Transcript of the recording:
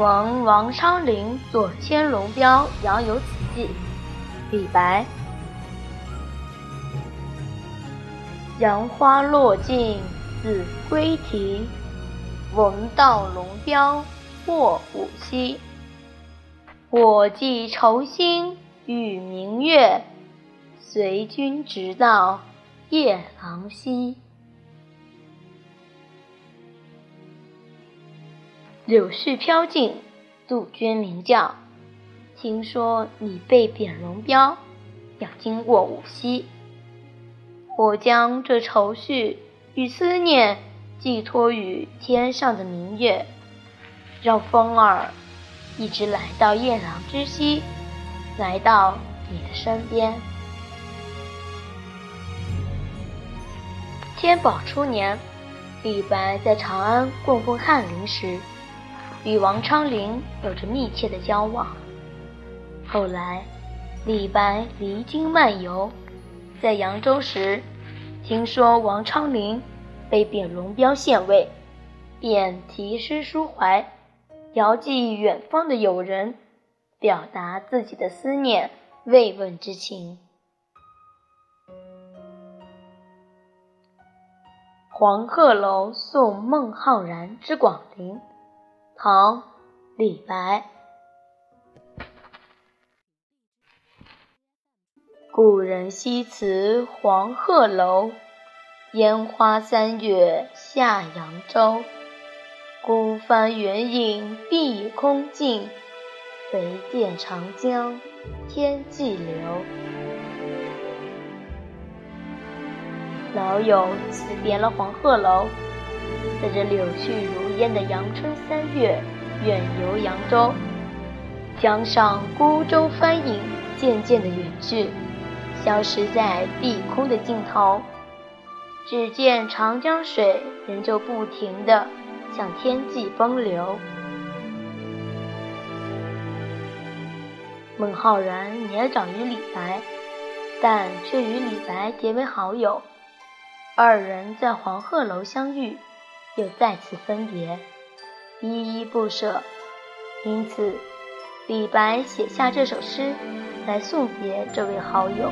闻王昌龄左迁龙标，杨有此记。李白。杨花落尽子规啼，闻道龙标过五溪。我寄愁心与明月，随君直到夜郎西。柳絮飘尽，杜鹃鸣叫。听说你被贬龙标，要经过五溪。我将这愁绪与思念寄托于天上的明月，让风儿一直来到夜郎之西，来到你的身边。天宝初年，李白在长安供奉翰林时。与王昌龄有着密切的交往。后来，李白离京漫游，在扬州时，听说王昌龄被贬龙标县尉，便题诗抒怀，遥寄远方的友人，表达自己的思念、慰问之情。《黄鹤楼送孟浩然之广陵》唐·李白。故人西辞黄鹤楼，烟花三月下扬州。孤帆远影碧空尽，唯见长江天际流。老友辞别了黄鹤楼。在这柳絮如烟的阳春三月，远游扬州，江上孤舟帆影渐渐的远去，消失在碧空的尽头。只见长江水仍旧不停地向天际奔流。孟浩然年长于李白，但却与李白结为好友，二人在黄鹤楼相遇。又再次分别，依依不舍。因此，李白写下这首诗来送别这位好友。